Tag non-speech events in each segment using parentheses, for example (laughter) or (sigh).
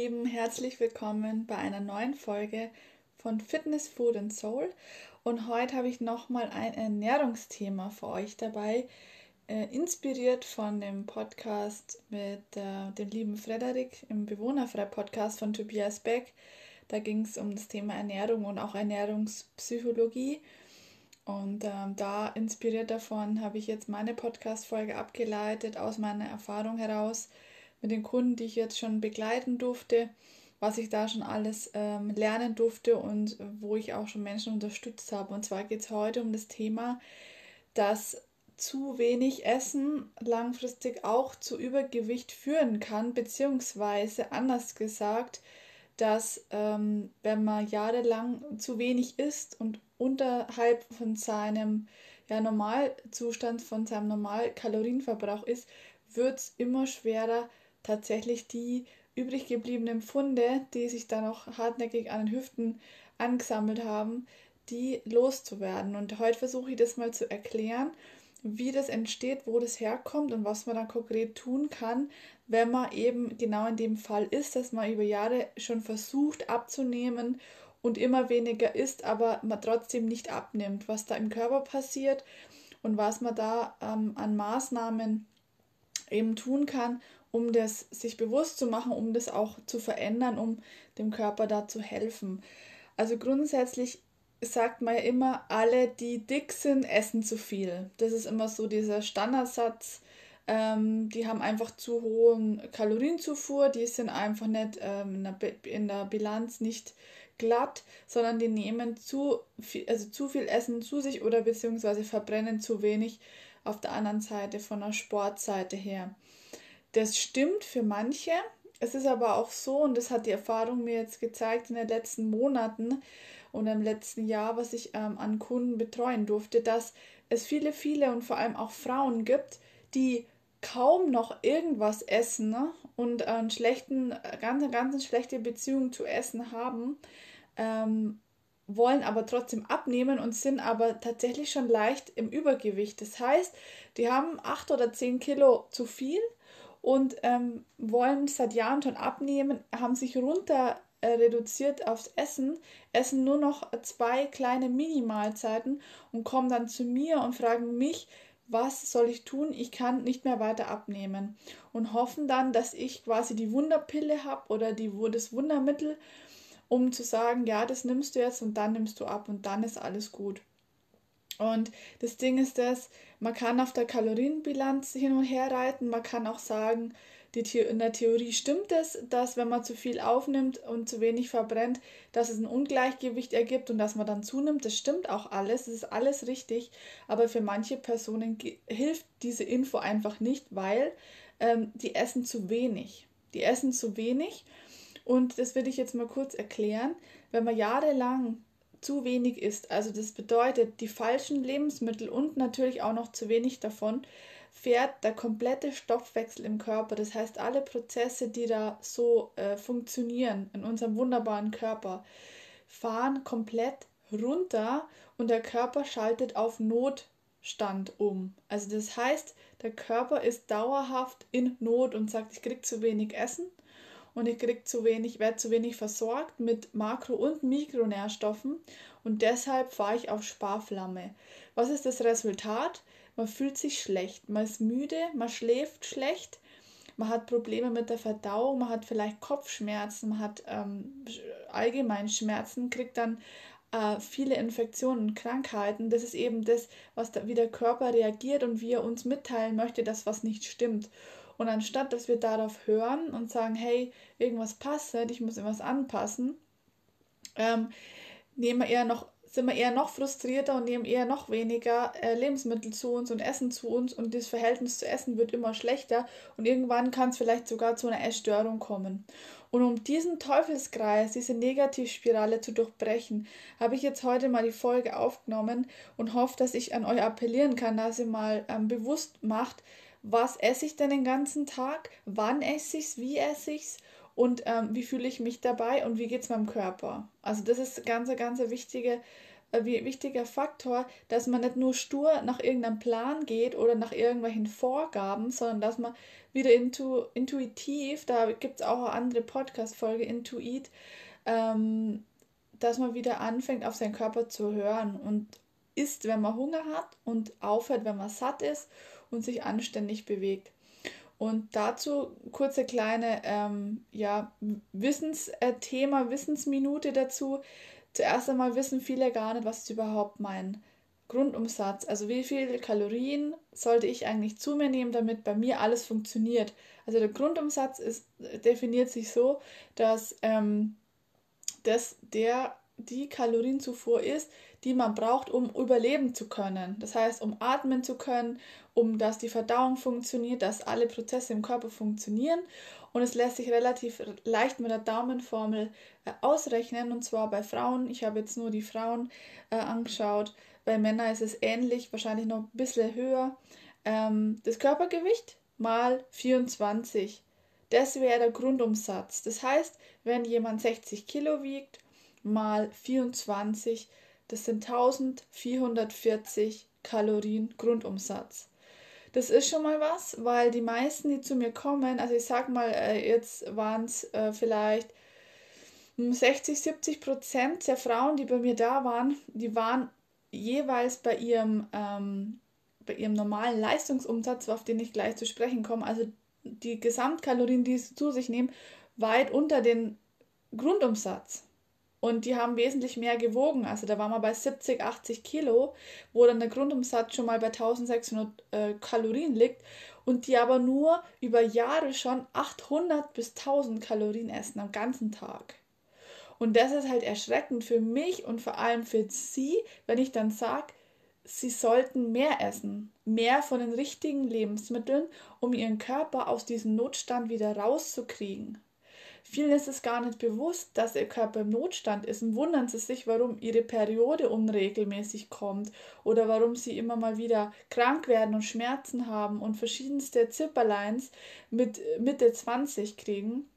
Lieben, herzlich willkommen bei einer neuen Folge von Fitness, Food and Soul. Und heute habe ich nochmal ein Ernährungsthema für euch dabei, äh, inspiriert von dem Podcast mit äh, dem lieben Frederik im Bewohnerfrei-Podcast von Tobias Beck. Da ging es um das Thema Ernährung und auch Ernährungspsychologie. Und ähm, da inspiriert davon habe ich jetzt meine Podcast-Folge abgeleitet aus meiner Erfahrung heraus mit den Kunden, die ich jetzt schon begleiten durfte, was ich da schon alles ähm, lernen durfte und wo ich auch schon Menschen unterstützt habe. Und zwar geht es heute um das Thema, dass zu wenig Essen langfristig auch zu Übergewicht führen kann, beziehungsweise anders gesagt, dass ähm, wenn man jahrelang zu wenig isst und unterhalb von seinem ja, Normalzustand, von seinem Normalkalorienverbrauch ist, wird es immer schwerer, tatsächlich die übrig gebliebenen Funde, die sich dann noch hartnäckig an den Hüften angesammelt haben, die loszuwerden. Und heute versuche ich das mal zu erklären, wie das entsteht, wo das herkommt und was man dann konkret tun kann, wenn man eben genau in dem Fall ist, dass man über Jahre schon versucht abzunehmen und immer weniger isst, aber man trotzdem nicht abnimmt, was da im Körper passiert und was man da ähm, an Maßnahmen eben tun kann, um das sich bewusst zu machen, um das auch zu verändern, um dem Körper da zu helfen. Also grundsätzlich sagt man ja immer, alle, die dick sind, essen zu viel. Das ist immer so dieser Standardsatz. Ähm, die haben einfach zu hohen Kalorienzufuhr, die sind einfach nicht ähm, in, der in der Bilanz nicht glatt, sondern die nehmen zu viel, also zu viel Essen zu sich oder beziehungsweise verbrennen zu wenig auf der anderen Seite von der Sportseite her. Das stimmt für manche. Es ist aber auch so, und das hat die Erfahrung mir jetzt gezeigt in den letzten Monaten und im letzten Jahr, was ich ähm, an Kunden betreuen durfte, dass es viele, viele und vor allem auch Frauen gibt, die kaum noch irgendwas essen ne? und einen schlechten, ganz, ganz schlechte Beziehung zu Essen haben, ähm, wollen aber trotzdem abnehmen und sind aber tatsächlich schon leicht im Übergewicht. Das heißt, die haben acht oder zehn Kilo zu viel und ähm, wollen seit Jahren schon abnehmen, haben sich runter äh, reduziert aufs Essen, essen nur noch zwei kleine Minimalzeiten und kommen dann zu mir und fragen mich, was soll ich tun? Ich kann nicht mehr weiter abnehmen und hoffen dann, dass ich quasi die Wunderpille habe oder die, das Wundermittel, um zu sagen, ja, das nimmst du jetzt und dann nimmst du ab und dann ist alles gut. Und das Ding ist das, man kann auf der Kalorienbilanz hin und her reiten, man kann auch sagen, die in der Theorie stimmt es, dass wenn man zu viel aufnimmt und zu wenig verbrennt, dass es ein Ungleichgewicht ergibt und dass man dann zunimmt. Das stimmt auch alles, das ist alles richtig, aber für manche Personen hilft diese Info einfach nicht, weil ähm, die essen zu wenig. Die essen zu wenig und das will ich jetzt mal kurz erklären. Wenn man jahrelang zu wenig isst, also das bedeutet die falschen Lebensmittel und natürlich auch noch zu wenig davon, fährt der komplette Stoffwechsel im Körper. Das heißt, alle Prozesse, die da so äh, funktionieren in unserem wunderbaren Körper, fahren komplett runter und der Körper schaltet auf Notstand um. Also das heißt, der Körper ist dauerhaft in Not und sagt, ich krieg zu wenig Essen und ich krieg zu wenig, werde zu wenig versorgt mit Makro- und Mikronährstoffen und deshalb fahre ich auf Sparflamme. Was ist das Resultat? Man fühlt sich schlecht, man ist müde, man schläft schlecht, man hat Probleme mit der Verdauung, man hat vielleicht Kopfschmerzen, man hat ähm, allgemein Schmerzen, kriegt dann äh, viele Infektionen und Krankheiten. Das ist eben das, was da, wie der Körper reagiert und wie er uns mitteilen möchte, dass was nicht stimmt. Und anstatt, dass wir darauf hören und sagen, hey, irgendwas passt nicht, ich muss irgendwas anpassen, ähm, nehmen wir eher noch, sind wir eher noch frustrierter und nehmen eher noch weniger äh, Lebensmittel zu uns und Essen zu uns und das Verhältnis zu Essen wird immer schlechter und irgendwann kann es vielleicht sogar zu einer Essstörung kommen. Und um diesen Teufelskreis, diese Negativspirale zu durchbrechen, habe ich jetzt heute mal die Folge aufgenommen und hoffe, dass ich an euch appellieren kann, dass ihr mal ähm, bewusst macht, was esse ich denn den ganzen Tag, wann esse ich es, wie esse ich es und ähm, wie fühle ich mich dabei und wie geht es meinem Körper. Also das ist ganz, ganz wichtige ein wichtiger Faktor, dass man nicht nur stur nach irgendeinem Plan geht oder nach irgendwelchen Vorgaben, sondern dass man wieder intu, intuitiv, da gibt es auch eine andere Podcast-Folge, Intuit, ähm, dass man wieder anfängt, auf seinen Körper zu hören und isst, wenn man Hunger hat und aufhört, wenn man satt ist und sich anständig bewegt. Und dazu kurze kleine ähm, ja, Wissensthema, äh, Wissensminute dazu. Zuerst einmal wissen viele gar nicht, was ist überhaupt mein Grundumsatz. Also wie viele Kalorien sollte ich eigentlich zu mir nehmen, damit bei mir alles funktioniert. Also der Grundumsatz ist, definiert sich so, dass ähm, das der die Kalorienzufuhr ist, die man braucht, um überleben zu können. Das heißt, um atmen zu können, um dass die Verdauung funktioniert, dass alle Prozesse im Körper funktionieren. Und es lässt sich relativ leicht mit der Daumenformel äh, ausrechnen. Und zwar bei Frauen, ich habe jetzt nur die Frauen äh, angeschaut, bei Männern ist es ähnlich, wahrscheinlich noch ein bisschen höher. Ähm, das Körpergewicht mal 24. Das wäre der Grundumsatz. Das heißt, wenn jemand 60 Kilo wiegt, mal 24 das sind 1440 Kalorien Grundumsatz. Das ist schon mal was, weil die meisten, die zu mir kommen, also ich sag mal, äh, jetzt waren es äh, vielleicht 60, 70 Prozent der Frauen, die bei mir da waren, die waren jeweils bei ihrem, ähm, bei ihrem normalen Leistungsumsatz, auf den ich gleich zu sprechen komme, also die Gesamtkalorien, die sie zu sich nehmen, weit unter den Grundumsatz. Und die haben wesentlich mehr gewogen. Also da waren wir bei 70, 80 Kilo, wo dann der Grundumsatz schon mal bei 1600 äh, Kalorien liegt. Und die aber nur über Jahre schon 800 bis 1000 Kalorien essen am ganzen Tag. Und das ist halt erschreckend für mich und vor allem für sie, wenn ich dann sage, sie sollten mehr essen, mehr von den richtigen Lebensmitteln, um ihren Körper aus diesem Notstand wieder rauszukriegen. Vielen ist es gar nicht bewusst, dass ihr Körper im Notstand ist und wundern sie sich, warum ihre Periode unregelmäßig kommt oder warum sie immer mal wieder krank werden und Schmerzen haben und verschiedenste Zipperleins mit Mitte 20 kriegen.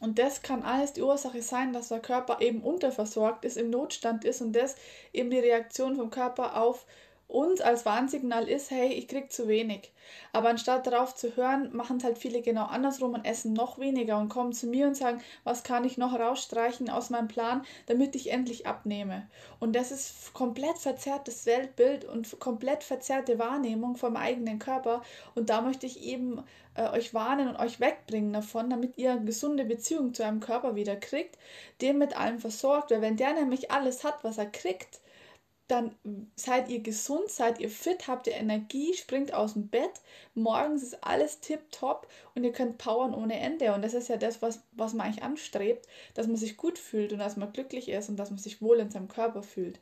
Und das kann alles die Ursache sein, dass der Körper eben unterversorgt ist, im Notstand ist und das eben die Reaktion vom Körper auf uns als Warnsignal ist, hey, ich krieg zu wenig. Aber anstatt darauf zu hören, machen es halt viele genau andersrum und essen noch weniger und kommen zu mir und sagen, was kann ich noch rausstreichen aus meinem Plan, damit ich endlich abnehme. Und das ist komplett verzerrtes Weltbild und komplett verzerrte Wahrnehmung vom eigenen Körper. Und da möchte ich eben äh, euch warnen und euch wegbringen davon, damit ihr eine gesunde Beziehung zu eurem Körper wieder kriegt, den mit allem versorgt. Weil wenn der nämlich alles hat, was er kriegt, dann seid ihr gesund, seid ihr fit, habt ihr Energie, springt aus dem Bett, morgens ist alles tipptopp und ihr könnt powern ohne Ende. Und das ist ja das, was, was man eigentlich anstrebt, dass man sich gut fühlt und dass man glücklich ist und dass man sich wohl in seinem Körper fühlt.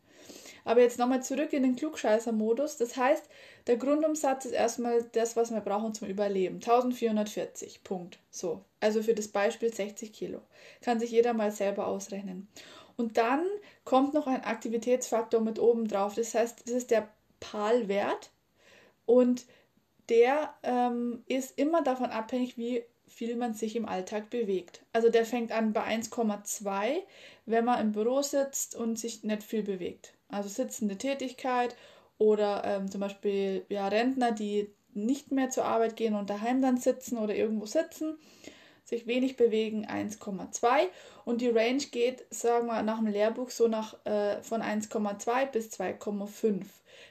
Aber jetzt nochmal zurück in den Klugscheißer-Modus. Das heißt, der Grundumsatz ist erstmal das, was wir brauchen zum Überleben. 1440, Punkt. So. Also für das Beispiel 60 Kilo. Kann sich jeder mal selber ausrechnen. Und dann kommt noch ein Aktivitätsfaktor mit oben drauf. Das heißt, das ist der PAL-Wert und der ähm, ist immer davon abhängig, wie viel man sich im Alltag bewegt. Also der fängt an bei 1,2, wenn man im Büro sitzt und sich nicht viel bewegt. Also sitzende Tätigkeit oder ähm, zum Beispiel ja, Rentner, die nicht mehr zur Arbeit gehen und daheim dann sitzen oder irgendwo sitzen sich wenig bewegen 1,2 und die Range geht, sagen wir nach dem Lehrbuch so nach äh, von 1,2 bis 2,5.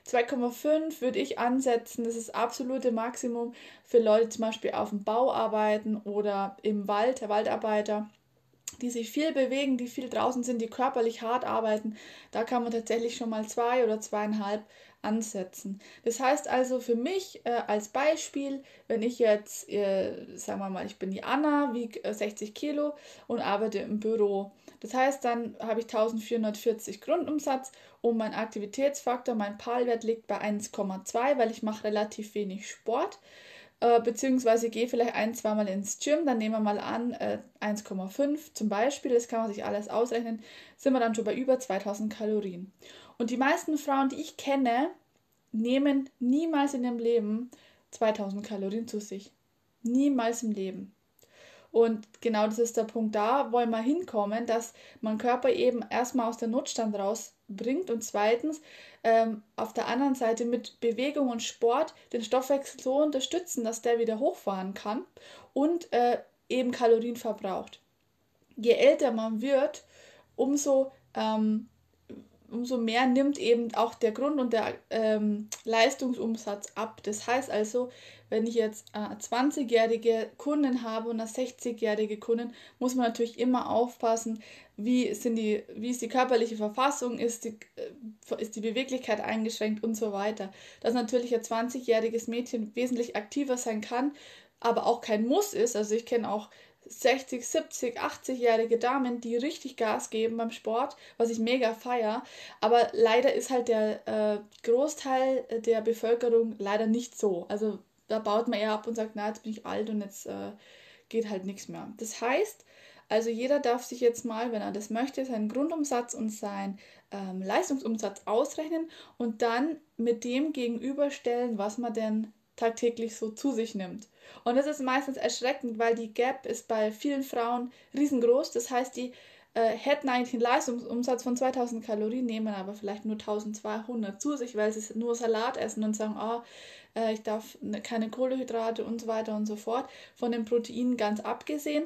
2,5 würde ich ansetzen, das ist das absolute Maximum für Leute zum Beispiel auf dem Bau arbeiten oder im Wald, der Waldarbeiter die sich viel bewegen, die viel draußen sind, die körperlich hart arbeiten, da kann man tatsächlich schon mal zwei oder zweieinhalb ansetzen. Das heißt also für mich äh, als Beispiel, wenn ich jetzt, äh, sagen wir mal, ich bin die Anna, wiege 60 äh, Kilo und arbeite im Büro. Das heißt, dann habe ich 1440 Grundumsatz und mein Aktivitätsfaktor, mein PAL-Wert liegt bei 1,2, weil ich mache relativ wenig Sport äh, beziehungsweise gehe vielleicht ein, zweimal ins Gym, dann nehmen wir mal an äh, 1,5 zum Beispiel, das kann man sich alles ausrechnen, sind wir dann schon bei über 2000 Kalorien. Und die meisten Frauen, die ich kenne, nehmen niemals in ihrem Leben 2000 Kalorien zu sich. Niemals im Leben. Und genau das ist der Punkt, da wollen wir hinkommen, dass man Körper eben erstmal aus dem Notstand rausbringt und zweitens ähm, auf der anderen Seite mit Bewegung und Sport den Stoffwechsel so unterstützen, dass der wieder hochfahren kann und äh, eben Kalorien verbraucht. Je älter man wird, umso ähm, umso mehr nimmt eben auch der Grund- und der ähm, Leistungsumsatz ab. Das heißt also, wenn ich jetzt äh, 20-jährige Kunden habe und eine 60-jährige Kunden, muss man natürlich immer aufpassen, wie, sind die, wie ist die körperliche Verfassung, ist die, äh, ist die Beweglichkeit eingeschränkt und so weiter. Dass natürlich ein 20-jähriges Mädchen wesentlich aktiver sein kann, aber auch kein Muss ist. Also ich kenne auch 60, 70, 80-jährige Damen, die richtig Gas geben beim Sport, was ich mega feier. Aber leider ist halt der äh, Großteil der Bevölkerung leider nicht so. Also da baut man eher ab und sagt, na, jetzt bin ich alt und jetzt äh, geht halt nichts mehr. Das heißt, also jeder darf sich jetzt mal, wenn er das möchte, seinen Grundumsatz und seinen ähm, Leistungsumsatz ausrechnen und dann mit dem gegenüberstellen, was man denn tagtäglich so zu sich nimmt. Und das ist meistens erschreckend, weil die Gap ist bei vielen Frauen riesengroß. Das heißt, die äh, hätten eigentlich einen Leistungsumsatz von 2000 Kalorien, nehmen aber vielleicht nur 1200 zu sich, weil sie nur Salat essen und sagen, oh, äh, ich darf ne, keine Kohlenhydrate und so weiter und so fort. Von den Proteinen ganz abgesehen.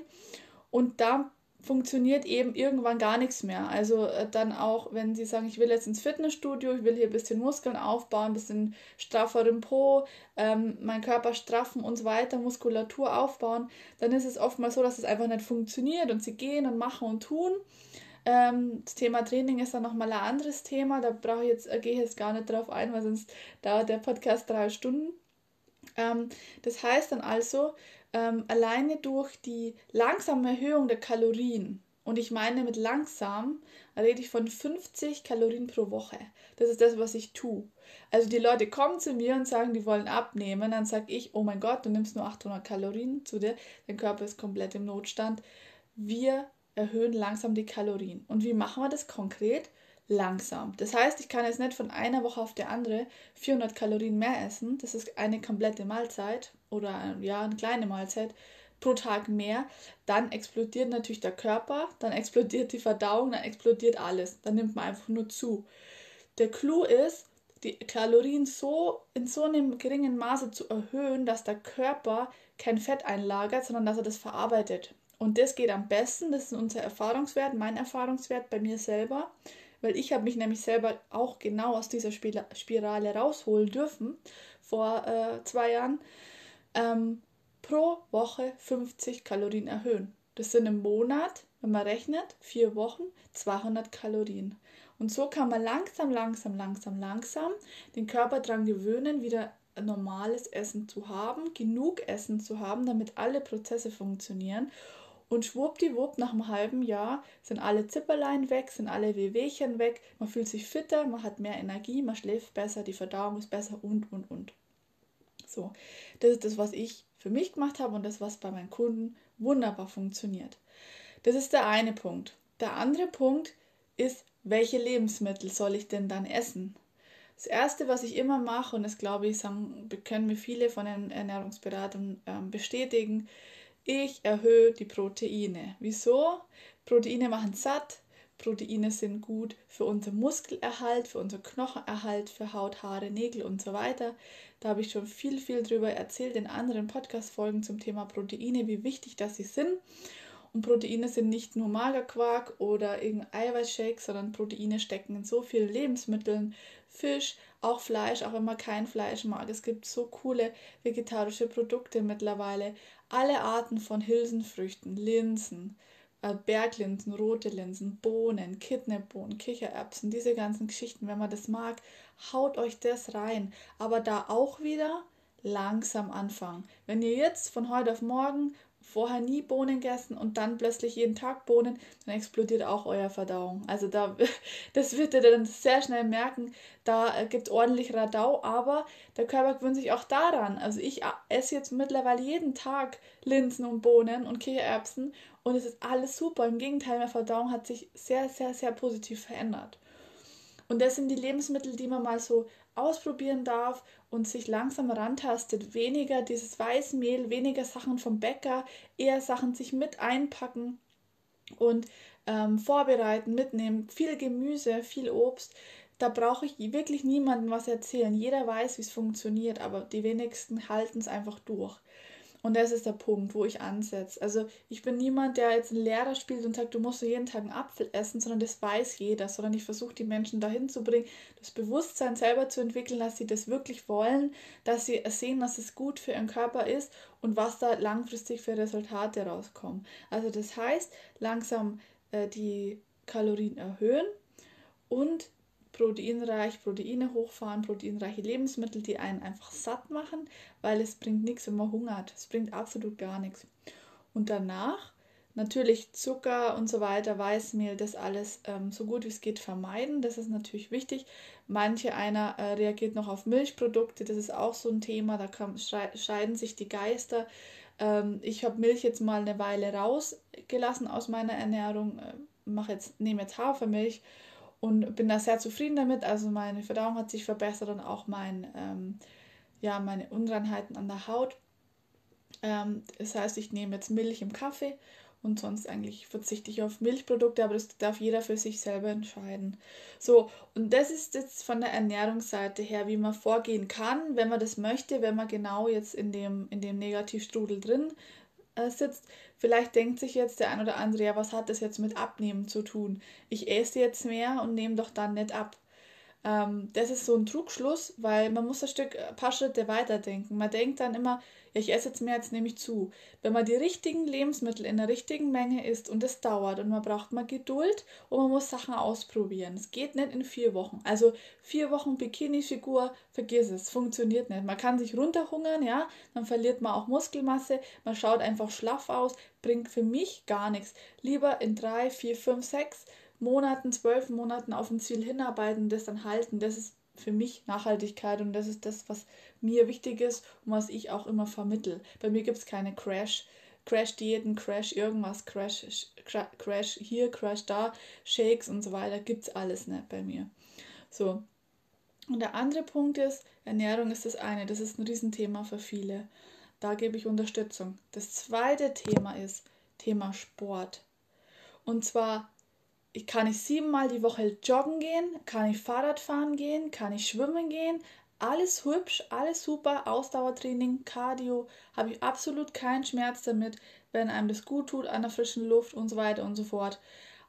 Und da funktioniert eben irgendwann gar nichts mehr. Also äh, dann auch, wenn sie sagen, ich will jetzt ins Fitnessstudio, ich will hier ein bisschen Muskeln aufbauen, ein bisschen strafferen Po, ähm, meinen Körper straffen und so weiter, Muskulatur aufbauen, dann ist es oftmals so, dass es einfach nicht funktioniert und sie gehen und machen und tun. Ähm, das Thema Training ist dann nochmal ein anderes Thema, da brauche ich jetzt, äh, gehe ich jetzt gar nicht drauf ein, weil sonst dauert der Podcast drei Stunden. Ähm, das heißt dann also, ähm, alleine durch die langsame Erhöhung der Kalorien, und ich meine mit langsam, rede ich von 50 Kalorien pro Woche. Das ist das, was ich tue. Also die Leute kommen zu mir und sagen, die wollen abnehmen, dann sage ich, oh mein Gott, du nimmst nur 800 Kalorien zu dir, dein Körper ist komplett im Notstand. Wir erhöhen langsam die Kalorien. Und wie machen wir das konkret? langsam. Das heißt, ich kann jetzt nicht von einer Woche auf die andere 400 Kalorien mehr essen. Das ist eine komplette Mahlzeit oder ja, eine kleine Mahlzeit pro Tag mehr. Dann explodiert natürlich der Körper, dann explodiert die Verdauung, dann explodiert alles. Dann nimmt man einfach nur zu. Der Clou ist, die Kalorien so in so einem geringen Maße zu erhöhen, dass der Körper kein Fett einlagert, sondern dass er das verarbeitet. Und das geht am besten, das ist unser Erfahrungswert, mein Erfahrungswert bei mir selber weil ich habe mich nämlich selber auch genau aus dieser Spirale rausholen dürfen vor äh, zwei Jahren. Ähm, pro Woche 50 Kalorien erhöhen. Das sind im Monat, wenn man rechnet, vier Wochen 200 Kalorien. Und so kann man langsam, langsam, langsam, langsam den Körper daran gewöhnen, wieder normales Essen zu haben, genug Essen zu haben, damit alle Prozesse funktionieren und schwuppdiwupp, nach einem halben Jahr sind alle Zipperlein weg, sind alle Wehwehchen weg, man fühlt sich fitter, man hat mehr Energie, man schläft besser, die Verdauung ist besser und, und, und. So, das ist das, was ich für mich gemacht habe und das, was bei meinen Kunden wunderbar funktioniert. Das ist der eine Punkt. Der andere Punkt ist, welche Lebensmittel soll ich denn dann essen? Das erste, was ich immer mache, und das glaube ich, sagen, können mir viele von den Ernährungsberatern äh, bestätigen, ich erhöhe die Proteine. Wieso? Proteine machen satt. Proteine sind gut für unseren Muskelerhalt, für unseren Knochenerhalt, für Haut, Haare, Nägel und so weiter. Da habe ich schon viel, viel drüber erzählt in anderen Podcast-Folgen zum Thema Proteine, wie wichtig das sie sind. Und Proteine sind nicht nur Magerquark oder irgendein Eiweißshake, sondern Proteine stecken in so vielen Lebensmitteln. Fisch, auch Fleisch, auch wenn man kein Fleisch mag. Es gibt so coole vegetarische Produkte mittlerweile alle Arten von Hülsenfrüchten, Linsen, äh, Berglinsen, rote Linsen, Bohnen, Kidneybohnen, Kichererbsen, diese ganzen Geschichten, wenn man das mag, haut euch das rein. Aber da auch wieder langsam anfangen. Wenn ihr jetzt von heute auf morgen vorher nie Bohnen gegessen und dann plötzlich jeden Tag Bohnen, dann explodiert auch euer Verdauung. Also da, (laughs) das wird ihr dann sehr schnell merken, da äh, gibt ordentlich Radau, aber der Körper gewöhnt sich auch daran. Also ich äh, esse jetzt mittlerweile jeden Tag Linsen und Bohnen und Kichererbsen und es ist alles super. Im Gegenteil, meine Verdauung hat sich sehr, sehr, sehr positiv verändert. Und das sind die Lebensmittel, die man mal so ausprobieren darf und sich langsam rantastet. Weniger dieses Weißmehl, weniger Sachen vom Bäcker, eher Sachen sich mit einpacken und ähm, vorbereiten, mitnehmen. Viel Gemüse, viel Obst. Da brauche ich wirklich niemandem was erzählen. Jeder weiß, wie es funktioniert, aber die wenigsten halten es einfach durch. Und das ist der Punkt, wo ich ansetze. Also ich bin niemand, der jetzt einen Lehrer spielt und sagt, du musst jeden Tag einen Apfel essen, sondern das weiß jeder, sondern ich versuche die Menschen dahin zu bringen, das Bewusstsein selber zu entwickeln, dass sie das wirklich wollen, dass sie sehen, dass es gut für ihren Körper ist und was da langfristig für Resultate rauskommen. Also das heißt, langsam äh, die Kalorien erhöhen und proteinreich, Proteine hochfahren, proteinreiche Lebensmittel, die einen einfach satt machen, weil es bringt nichts, wenn man hungert. Es bringt absolut gar nichts. Und danach natürlich Zucker und so weiter, Weißmehl, das alles ähm, so gut wie es geht vermeiden. Das ist natürlich wichtig. Manche einer äh, reagiert noch auf Milchprodukte, das ist auch so ein Thema, da kann, scheiden sich die Geister. Ähm, ich habe Milch jetzt mal eine Weile rausgelassen aus meiner Ernährung, äh, jetzt, nehme jetzt Hafermilch und bin da sehr zufrieden damit. Also meine Verdauung hat sich verbessert und auch mein, ähm, ja, meine Unreinheiten an der Haut. Ähm, das heißt, ich nehme jetzt Milch im Kaffee und sonst eigentlich verzichte ich auf Milchprodukte, aber das darf jeder für sich selber entscheiden. So, und das ist jetzt von der Ernährungsseite her, wie man vorgehen kann, wenn man das möchte, wenn man genau jetzt in dem, in dem Negativstrudel drin äh, sitzt. Vielleicht denkt sich jetzt der ein oder andere, ja, was hat das jetzt mit Abnehmen zu tun? Ich esse jetzt mehr und nehme doch dann nicht ab. Ähm, das ist so ein Trugschluss, weil man muss ein Stück, ein paar Schritte weiterdenken. Man denkt dann immer, ja, ich esse jetzt mehr, jetzt nehme ich zu. Wenn man die richtigen Lebensmittel in der richtigen Menge isst und es dauert und man braucht mal Geduld und man muss Sachen ausprobieren. Es geht nicht in vier Wochen. Also vier Wochen Bikini-Figur, vergiss es, funktioniert nicht. Man kann sich runterhungern, ja, dann verliert man auch Muskelmasse, man schaut einfach schlaff aus, bringt für mich gar nichts. Lieber in drei, vier, fünf, sechs Monaten, zwölf Monaten auf ein Ziel hinarbeiten, das dann halten. Das ist für mich Nachhaltigkeit und das ist das, was mir wichtig ist und was ich auch immer vermittel. Bei mir gibt es keine Crash. Crash-Diäten, Crash irgendwas, Crash, Crash hier, Crash da, Shakes und so weiter, gibt es alles nicht bei mir. So. Und der andere Punkt ist, Ernährung ist das eine, das ist ein Riesenthema für viele. Da gebe ich Unterstützung. Das zweite Thema ist Thema Sport. Und zwar kann ich siebenmal die Woche joggen gehen, kann ich Fahrrad fahren gehen, kann ich schwimmen gehen, alles hübsch, alles super, Ausdauertraining, Cardio, habe ich absolut keinen Schmerz damit, wenn einem das gut tut an der frischen Luft und so weiter und so fort.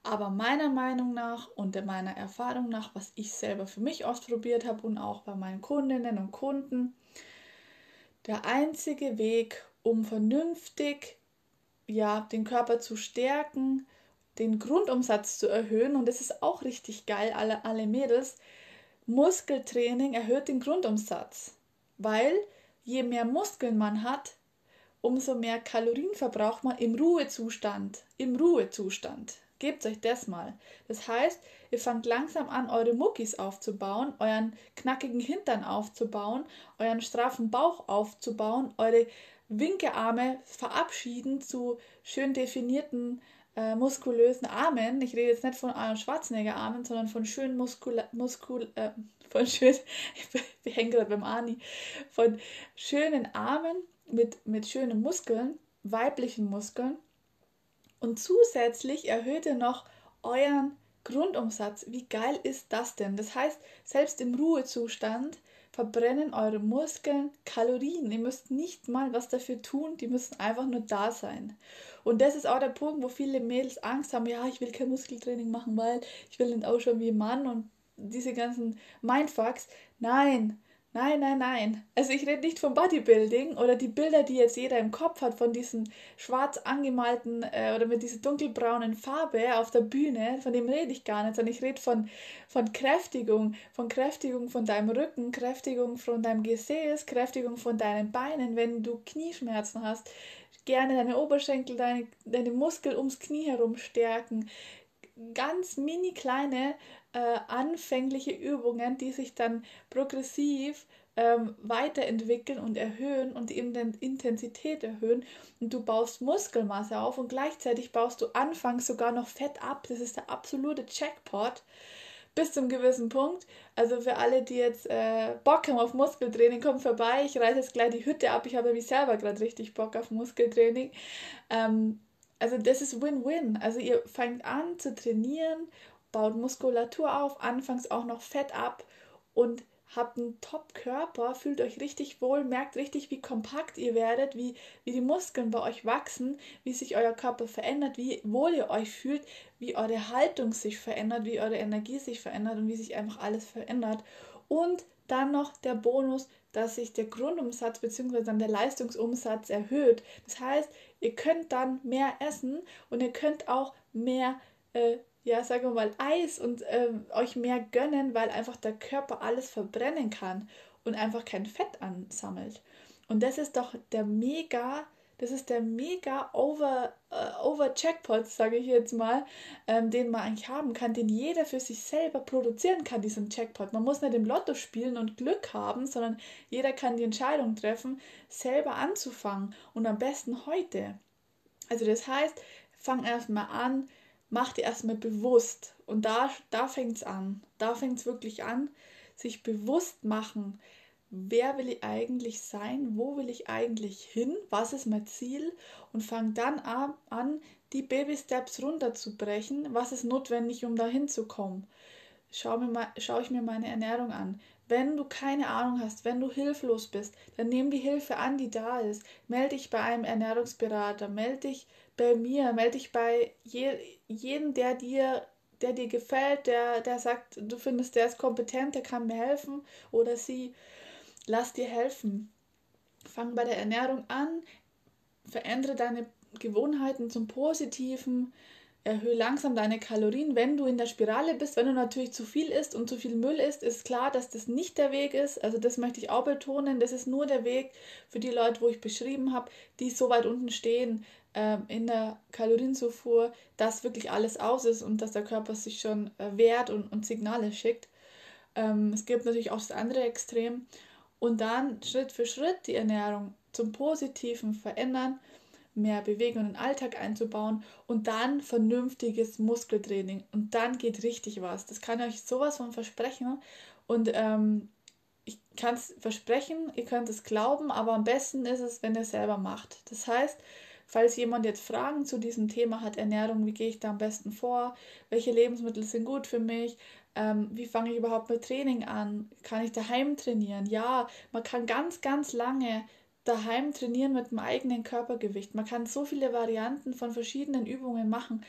Aber meiner Meinung nach und meiner Erfahrung nach, was ich selber für mich ausprobiert habe und auch bei meinen Kundinnen und Kunden, der einzige Weg, um vernünftig ja, den Körper zu stärken, den Grundumsatz zu erhöhen. Und das ist auch richtig geil, alle, alle Mädels. Muskeltraining erhöht den Grundumsatz, weil je mehr Muskeln man hat, umso mehr Kalorien verbraucht man im Ruhezustand. Im Ruhezustand. Gebt euch das mal. Das heißt, ihr fangt langsam an, eure Muckis aufzubauen, euren knackigen Hintern aufzubauen, euren straffen Bauch aufzubauen, eure Winkearme verabschieden zu schön definierten äh, muskulösen Armen, ich rede jetzt nicht von Arnold Schwarzenegger Armen, sondern von schön muskul, muskul äh, (laughs) von schön, ich hänge gerade beim Ani, von schönen Armen mit, mit schönen Muskeln, weiblichen Muskeln und zusätzlich erhöht ihr noch euren Grundumsatz. Wie geil ist das denn? Das heißt, selbst im Ruhezustand verbrennen eure Muskeln Kalorien. Ihr müsst nicht mal was dafür tun, die müssen einfach nur da sein. Und das ist auch der Punkt, wo viele Mädels Angst haben, ja, ich will kein Muskeltraining machen, weil ich will nicht ausschauen wie ein Mann und diese ganzen Mindfucks. Nein, Nein, nein, nein. Also ich rede nicht vom Bodybuilding oder die Bilder, die jetzt jeder im Kopf hat von diesem schwarz angemalten äh, oder mit dieser dunkelbraunen Farbe auf der Bühne, von dem rede ich gar nicht, sondern ich rede von, von Kräftigung, von Kräftigung von deinem Rücken, Kräftigung von deinem Gesäß, Kräftigung von deinen Beinen, wenn du Knieschmerzen hast, gerne deine Oberschenkel, deine, deine Muskel ums Knie herum stärken, ganz mini kleine äh, anfängliche Übungen, die sich dann progressiv ähm, weiterentwickeln und erhöhen und die Intensität erhöhen und du baust Muskelmasse auf und gleichzeitig baust du anfangs sogar noch Fett ab. Das ist der absolute Jackpot bis zum gewissen Punkt. Also für alle, die jetzt äh, Bock haben auf Muskeltraining, kommt vorbei. Ich reiße jetzt gleich die Hütte ab. Ich habe nämlich selber gerade richtig Bock auf Muskeltraining. Ähm, also das ist Win-Win. Also ihr fangt an zu trainieren, baut Muskulatur auf, anfangs auch noch Fett ab und habt einen Top-Körper, fühlt euch richtig wohl, merkt richtig, wie kompakt ihr werdet, wie, wie die Muskeln bei euch wachsen, wie sich euer Körper verändert, wie wohl ihr euch fühlt, wie eure Haltung sich verändert, wie eure Energie sich verändert und wie sich einfach alles verändert. Und dann noch der Bonus, dass sich der Grundumsatz bzw. dann der Leistungsumsatz erhöht. Das heißt, ihr könnt dann mehr essen und ihr könnt auch mehr äh, ja, sagen wir mal, Eis und ähm, euch mehr gönnen, weil einfach der Körper alles verbrennen kann und einfach kein Fett ansammelt. Und das ist doch der mega, das ist der mega over, äh, over Jackpot, sage ich jetzt mal, ähm, den man eigentlich haben kann, den jeder für sich selber produzieren kann, diesen Jackpot. Man muss nicht im Lotto spielen und Glück haben, sondern jeder kann die Entscheidung treffen, selber anzufangen und am besten heute. Also das heißt, fang erstmal an, mach dir erstmal bewusst. Und da, da fängt es an. Da fängt es wirklich an, sich bewusst machen, wer will ich eigentlich sein, wo will ich eigentlich hin, was ist mein Ziel und fang dann an, die Baby-Steps runterzubrechen, was ist notwendig, um da hinzukommen. Schau, mir mal, schau ich mir meine Ernährung an. Wenn du keine Ahnung hast, wenn du hilflos bist, dann nimm die Hilfe an, die da ist. Melde dich bei einem Ernährungsberater, melde dich bei mir, melde dich bei je, jedem, der dir, der dir gefällt, der, der sagt, du findest, der ist kompetent, der kann mir helfen oder sie. Lass dir helfen. Fang bei der Ernährung an, verändere deine Gewohnheiten zum Positiven, erhöhe langsam deine Kalorien. Wenn du in der Spirale bist, wenn du natürlich zu viel isst und zu viel Müll isst, ist klar, dass das nicht der Weg ist. Also das möchte ich auch betonen. Das ist nur der Weg für die Leute, wo ich beschrieben habe, die so weit unten stehen, ähm, in der Kalorienzufuhr, dass wirklich alles aus ist und dass der Körper sich schon äh, wehrt und, und Signale schickt. Ähm, es gibt natürlich auch das andere Extrem. Und dann Schritt für Schritt die Ernährung zum Positiven verändern, mehr Bewegung in den Alltag einzubauen und dann vernünftiges Muskeltraining. Und dann geht richtig was. Das kann ich euch sowas von versprechen. Und ähm, ich kann es versprechen, ihr könnt es glauben, aber am besten ist es, wenn ihr es selber macht. Das heißt, Falls jemand jetzt Fragen zu diesem Thema hat, Ernährung, wie gehe ich da am besten vor? Welche Lebensmittel sind gut für mich? Ähm, wie fange ich überhaupt mit Training an? Kann ich daheim trainieren? Ja, man kann ganz, ganz lange daheim trainieren mit dem eigenen Körpergewicht. Man kann so viele Varianten von verschiedenen Übungen machen.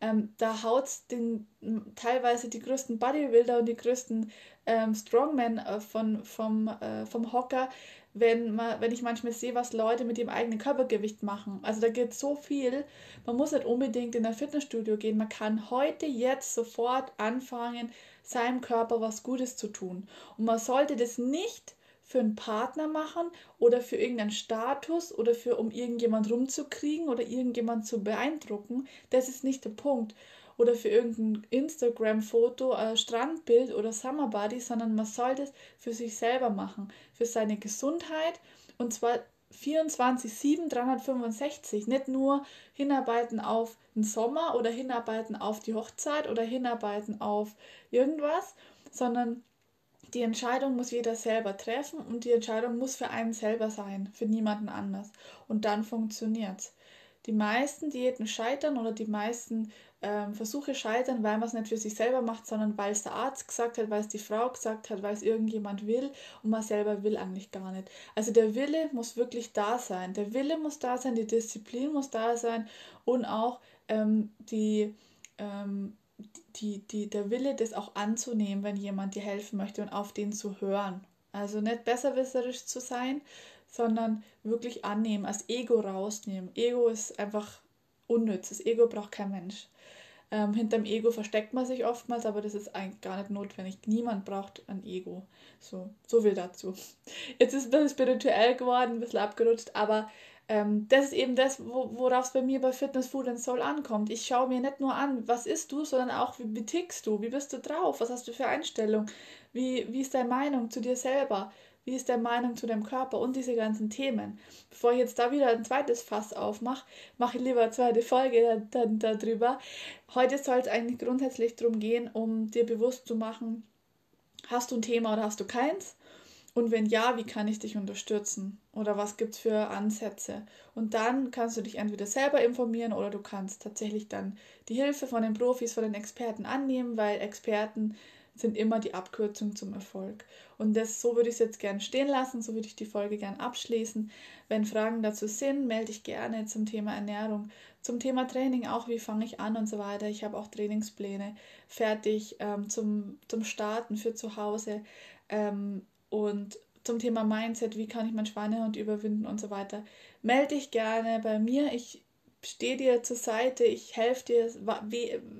Ähm, da haut den teilweise die größten Bodybuilder und die größten ähm, Strongmen äh, von, vom, äh, vom Hocker wenn, man, wenn ich manchmal sehe, was Leute mit ihrem eigenen Körpergewicht machen. Also da geht so viel. Man muss nicht unbedingt in ein Fitnessstudio gehen. Man kann heute, jetzt, sofort anfangen, seinem Körper was Gutes zu tun. Und man sollte das nicht für einen Partner machen oder für irgendeinen Status oder für um irgendjemand rumzukriegen oder irgendjemand zu beeindrucken. Das ist nicht der Punkt oder für irgendein Instagram-Foto, äh, Strandbild oder Summerbody, sondern man sollte es für sich selber machen, für seine Gesundheit und zwar 24-7, 365. Nicht nur hinarbeiten auf den Sommer oder hinarbeiten auf die Hochzeit oder hinarbeiten auf irgendwas, sondern die Entscheidung muss jeder selber treffen und die Entscheidung muss für einen selber sein, für niemanden anders. Und dann funktioniert es. Die meisten Diäten scheitern oder die meisten ähm, Versuche scheitern, weil man es nicht für sich selber macht, sondern weil es der Arzt gesagt hat, weil es die Frau gesagt hat, weil es irgendjemand will und man selber will eigentlich gar nicht. Also der Wille muss wirklich da sein. Der Wille muss da sein, die Disziplin muss da sein und auch ähm, die, ähm, die, die, der Wille, das auch anzunehmen, wenn jemand dir helfen möchte und auf den zu hören. Also nicht besserwisserisch zu sein, sondern wirklich annehmen, als Ego rausnehmen. Ego ist einfach unnütz. Das Ego braucht kein Mensch. Ähm, hinterm Ego versteckt man sich oftmals, aber das ist eigentlich gar nicht notwendig. Niemand braucht ein Ego. So, so viel dazu. Jetzt ist es ein bisschen spirituell geworden, ein bisschen abgerutscht, aber ähm, das ist eben das, worauf es bei mir bei Fitness, Food and Soul ankommt. Ich schaue mir nicht nur an, was isst du, sondern auch, wie, wie tickst du, wie bist du drauf, was hast du für Einstellung, wie, wie ist deine Meinung zu dir selber, Wie ist deine Meinung zu deinem Körper und diese ganzen Themen? Bevor ich jetzt da wieder ein zweites Fass aufmache, mache ich lieber eine zweite Folge darüber. Heute soll es eigentlich grundsätzlich darum gehen, um dir bewusst zu machen, hast du ein Thema oder hast du keins? Und wenn ja, wie kann ich dich unterstützen? Oder was gibt es für Ansätze? Und dann kannst du dich entweder selber informieren oder du kannst tatsächlich dann die Hilfe von den Profis, von den Experten annehmen, weil Experten sind immer die Abkürzung zum Erfolg. Und das, so würde ich es jetzt gerne stehen lassen, so würde ich die Folge gerne abschließen. Wenn Fragen dazu sind, melde ich gerne zum Thema Ernährung, zum Thema Training auch, wie fange ich an und so weiter. Ich habe auch Trainingspläne fertig ähm, zum, zum Starten für zu Hause. Ähm, und zum Thema Mindset, wie kann ich meinen Schweinehund überwinden und so weiter. Melde dich gerne bei mir. Ich stehe dir zur Seite. Ich helfe dir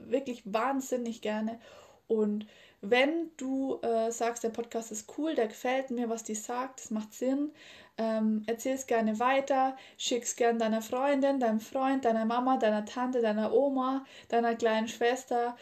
wirklich wahnsinnig gerne. Und wenn du äh, sagst, der Podcast ist cool, der gefällt mir, was die sagt, das macht Sinn, ähm, erzähl es gerne weiter, schick es gerne deiner Freundin, deinem Freund, deiner Mama, deiner Tante, deiner Oma, deiner kleinen Schwester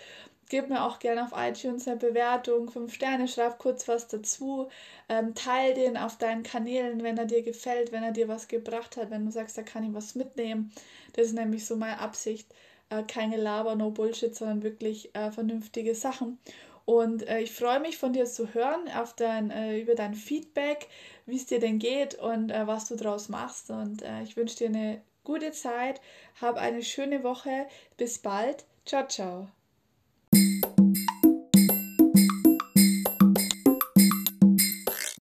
Gib mir auch gerne auf iTunes eine Bewertung, 5 Sterne, schreib kurz was dazu, ähm, teil den auf deinen Kanälen, wenn er dir gefällt, wenn er dir was gebracht hat, wenn du sagst, da kann ich was mitnehmen. Das ist nämlich so meine Absicht. Äh, keine Laber, no Bullshit, sondern wirklich äh, vernünftige Sachen. Und äh, ich freue mich von dir zu hören auf dein, äh, über dein Feedback, wie es dir denn geht und äh, was du draus machst. Und äh, ich wünsche dir eine gute Zeit, hab eine schöne Woche. Bis bald. Ciao, ciao.